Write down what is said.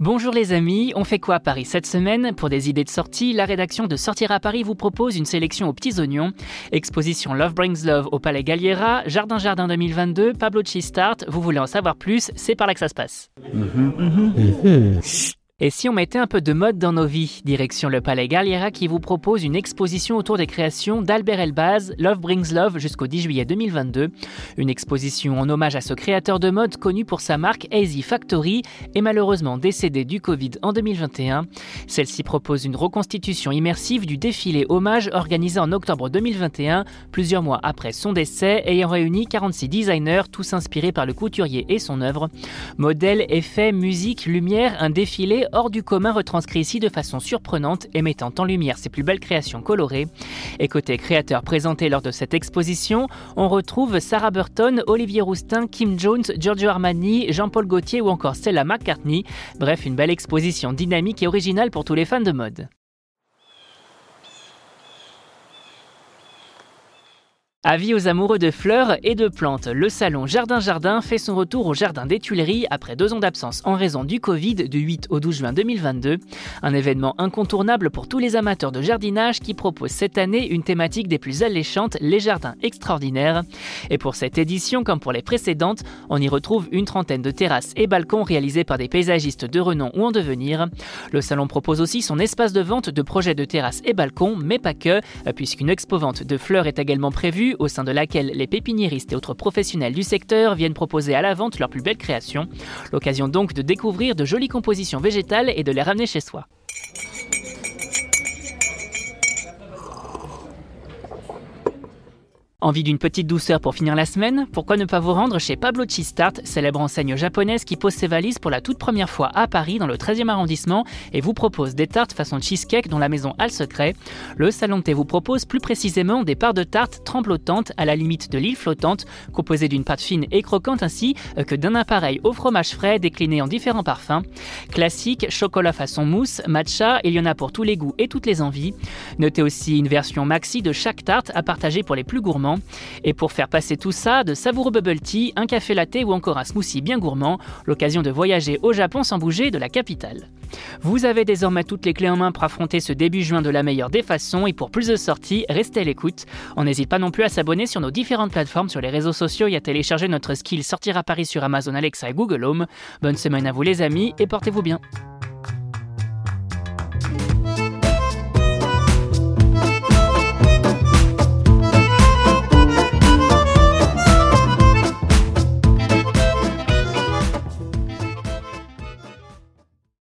Bonjour les amis, on fait quoi à Paris cette semaine? Pour des idées de sortie, la rédaction de Sortir à Paris vous propose une sélection aux petits oignons. Exposition Love Brings Love au Palais Galliera, Jardin Jardin 2022, Pablo Start. Vous voulez en savoir plus C'est par là que ça se passe. Et si on mettait un peu de mode dans nos vies Direction le Palais Galliera qui vous propose une exposition autour des créations d'Albert Elbaz, Love Brings Love jusqu'au 10 juillet 2022. Une exposition en hommage à ce créateur de mode connu pour sa marque Easy Factory et malheureusement décédé du Covid en 2021. Celle-ci propose une reconstitution immersive du défilé hommage organisé en octobre 2021, plusieurs mois après son décès, ayant réuni 46 designers, tous inspirés par le couturier et son œuvre. Modèles, effets, musique, lumière, un défilé hors du commun retranscrit ici de façon surprenante et mettant en lumière ses plus belles créations colorées. Et côté créateurs présentés lors de cette exposition, on retrouve Sarah Burton, Olivier Roustin, Kim Jones, Giorgio Armani, Jean-Paul Gaultier ou encore Stella McCartney. Bref, une belle exposition dynamique et originale pour tous les fans de mode. Avis aux amoureux de fleurs et de plantes, le salon Jardin Jardin fait son retour au Jardin des Tuileries après deux ans d'absence en raison du Covid du 8 au 12 juin 2022. Un événement incontournable pour tous les amateurs de jardinage qui propose cette année une thématique des plus alléchantes, les jardins extraordinaires. Et pour cette édition, comme pour les précédentes, on y retrouve une trentaine de terrasses et balcons réalisés par des paysagistes de renom ou en devenir. Le salon propose aussi son espace de vente de projets de terrasses et balcons, mais pas que, puisqu'une expo-vente de fleurs est également prévue au sein de laquelle les pépiniéristes et autres professionnels du secteur viennent proposer à la vente leurs plus belles créations. L'occasion donc de découvrir de jolies compositions végétales et de les ramener chez soi. Envie d'une petite douceur pour finir la semaine? Pourquoi ne pas vous rendre chez Pablo Start, célèbre enseigne japonaise qui pose ses valises pour la toute première fois à Paris dans le 13e arrondissement et vous propose des tartes façon cheesecake dont la maison a le secret? Le salon thé vous propose plus précisément des parts de tartes tremblotantes à la limite de l'île flottante, composées d'une pâte fine et croquante ainsi que d'un appareil au fromage frais décliné en différents parfums. Classique, chocolat façon mousse, matcha, il y en a pour tous les goûts et toutes les envies. Notez aussi une version maxi de chaque tarte à partager pour les plus gourmands et pour faire passer tout ça, de savoureux bubble tea, un café latte ou encore un smoothie bien gourmand, l'occasion de voyager au Japon sans bouger de la capitale. Vous avez désormais toutes les clés en main pour affronter ce début juin de la meilleure des façons et pour plus de sorties, restez à l'écoute. On n'hésite pas non plus à s'abonner sur nos différentes plateformes sur les réseaux sociaux et à télécharger notre skill Sortir à Paris sur Amazon Alexa et Google Home. Bonne semaine à vous les amis et portez-vous bien.